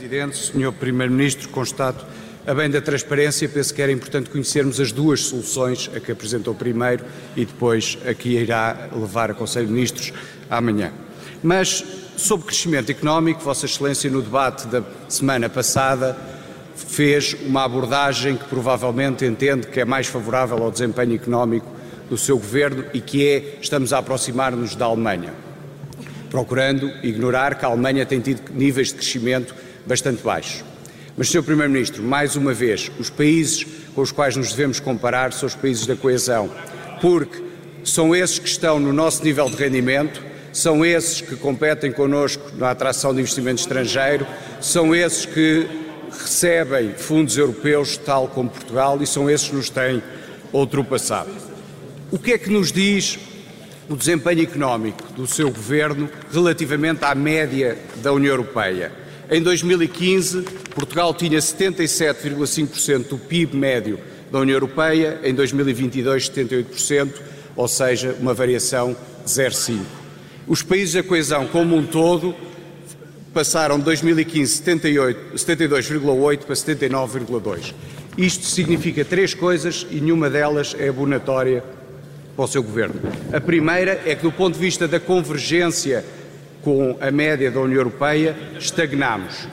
Presidente, Sr. Primeiro-Ministro, constato, a bem da transparência, penso que era importante conhecermos as duas soluções, a que apresentou primeiro e depois a que irá levar a Conselho de Ministros amanhã. Mas, sobre crescimento económico, Vossa Excelência, no debate da semana passada, fez uma abordagem que provavelmente entende que é mais favorável ao desempenho económico do seu governo e que é estamos a aproximar-nos da Alemanha, procurando ignorar que a Alemanha tem tido níveis de crescimento bastante baixos. Mas, Sr. Primeiro-Ministro, mais uma vez, os países com os quais nos devemos comparar são os países da coesão, porque são esses que estão no nosso nível de rendimento, são esses que competem connosco na atração de investimento estrangeiro, são esses que recebem fundos europeus, tal como Portugal, e são esses que nos têm ultrapassado. O que é que nos diz o desempenho económico do seu governo relativamente à média da União Europeia? Em 2015, Portugal tinha 77,5% do PIB médio da União Europeia, em 2022, 78%, ou seja, uma variação de 0,5%. Os países da coesão, como um todo, passaram de 2015 72,8% para 79,2%. Isto significa três coisas e nenhuma delas é abonatória para o seu governo. A primeira é que, do ponto de vista da convergência com a média da União Europeia, estagnamos.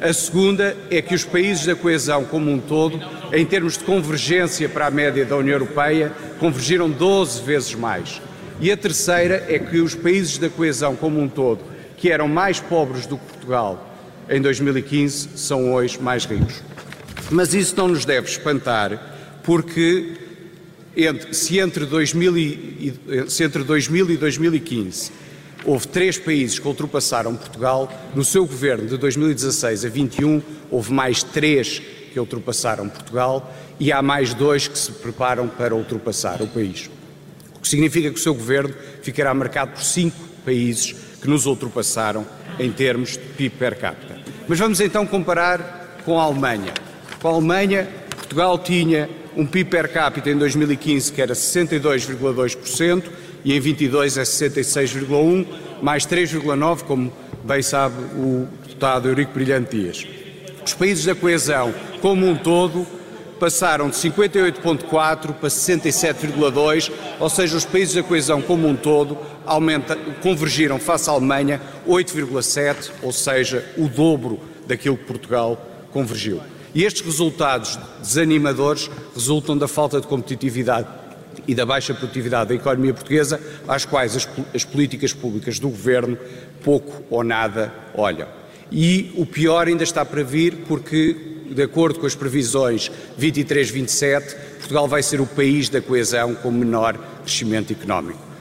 A segunda é que os países da coesão como um todo, em termos de convergência para a média da União Europeia, convergiram 12 vezes mais. E a terceira é que os países da coesão como um todo, que eram mais pobres do que Portugal em 2015, são hoje mais ricos. Mas isso não nos deve espantar, porque entre, se, entre 2000 e, se entre 2000 e 2015 houve três países que ultrapassaram Portugal, no seu governo de 2016 a 21 houve mais três que ultrapassaram Portugal e há mais dois que se preparam para ultrapassar o país. O que significa que o seu governo ficará marcado por cinco países que nos ultrapassaram em termos de PIB per capita. Mas vamos então comparar com a Alemanha. Com a Alemanha, Portugal tinha um PIB per capita em 2015 que era 62,2% e em 22 é 66,1, mais 3,9, como bem sabe o deputado Eurico Brilhante Dias. Os países da coesão, como um todo, passaram de 58,4 para 67,2, ou seja, os países da coesão como um todo aumenta, convergiram face à Alemanha 8,7, ou seja, o dobro daquilo que Portugal convergiu. E estes resultados desanimadores resultam da falta de competitividade e da baixa produtividade da economia portuguesa, às quais as, as, políticas públicas do governo pouco ou nada olham. E o pior ainda está para vir, porque, de acordo com as previsões 23-27, Portugal vai ser o país da coesão com menor crescimento económico.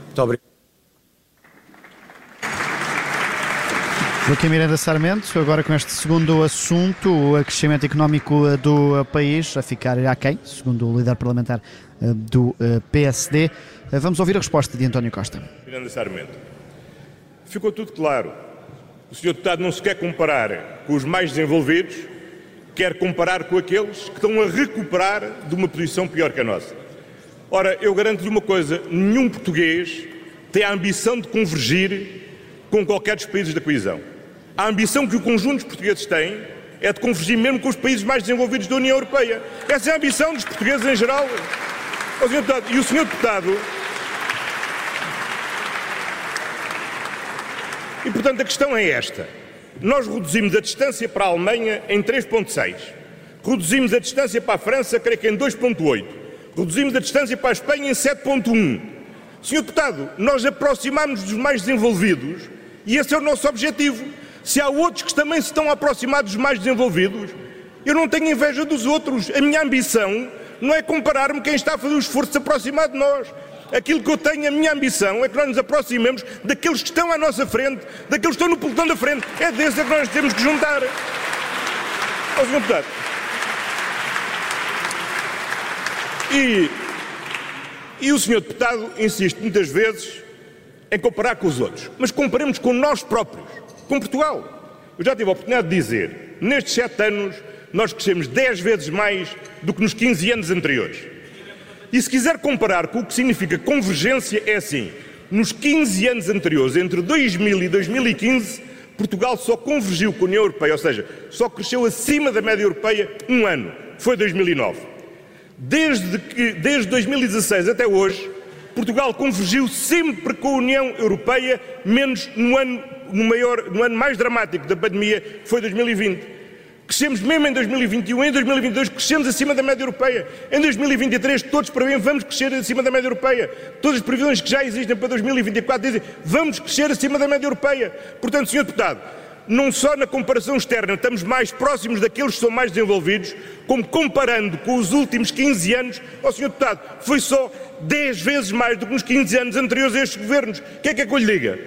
Joaquim Miranda Sarmento, agora com este segundo assunto, o crescimento económico do país, a ficar aquém, segundo o líder parlamentar eh, do eh, PSD. Eh, vamos ouvir a resposta de António Costa. Miranda Sarmento. Ficou tudo claro. O senhor deputado não se quer comparar com os mais desenvolvidos, quer comparar com aqueles que estão a recuperar de uma posição pior que a nossa. Ora, eu garanto-lhe uma coisa: nenhum português tem a ambição de convergir com qualquer dos países da coesão. A ambição que o conjunto dos portugueses tem é de convergir mesmo com os países mais desenvolvidos da União Europeia. Essa é a ambição dos portugueses em geral. O deputado, e o senhor deputado. E portanto a questão é esta. Nós reduzimos a distância para a Alemanha em 3,6. Reduzimos a distância para a França, creio que em 2,8. Reduzimos a distância para a Espanha em 7,1. Senhor deputado, nós aproximamos dos mais desenvolvidos e esse é o nosso objetivo. Se há outros que também se estão aproximados dos mais desenvolvidos, eu não tenho inveja dos outros. A minha ambição não é comparar-me quem está a fazer o esforço de se aproximar de nós. Aquilo que eu tenho, a minha ambição, é que nós nos aproximemos daqueles que estão à nossa frente, daqueles que estão no pelotão da frente. É desses que nós temos que juntar. Ó, Sr. Deputado. E, e o Sr. Deputado insiste muitas vezes em comparar com os outros. Mas comparemos com nós próprios com Portugal. Eu já tive a oportunidade de dizer, nestes sete anos, nós crescemos dez vezes mais do que nos 15 anos anteriores. E se quiser comparar com o que significa convergência, é assim: nos 15 anos anteriores, entre 2000 e 2015, Portugal só convergiu com a União Europeia, ou seja, só cresceu acima da média europeia um ano, foi 2009. Desde, que, desde 2016 até hoje, Portugal convergiu sempre com a União Europeia, menos no ano, no maior, no ano mais dramático da pandemia, que foi 2020. Crescemos mesmo em 2021, em 2022 crescemos acima da média europeia. Em 2023 todos prevêem vamos crescer acima da média europeia. Todas as previsões que já existem para 2024 dizem vamos crescer acima da média europeia. Portanto, Sr. Deputado, não só na comparação externa estamos mais próximos daqueles que são mais desenvolvidos, como comparando com os últimos 15 anos, ó oh, Sr. Deputado, foi só 10 vezes mais do que nos 15 anos anteriores a estes governos. O que é que é que eu lhe diga?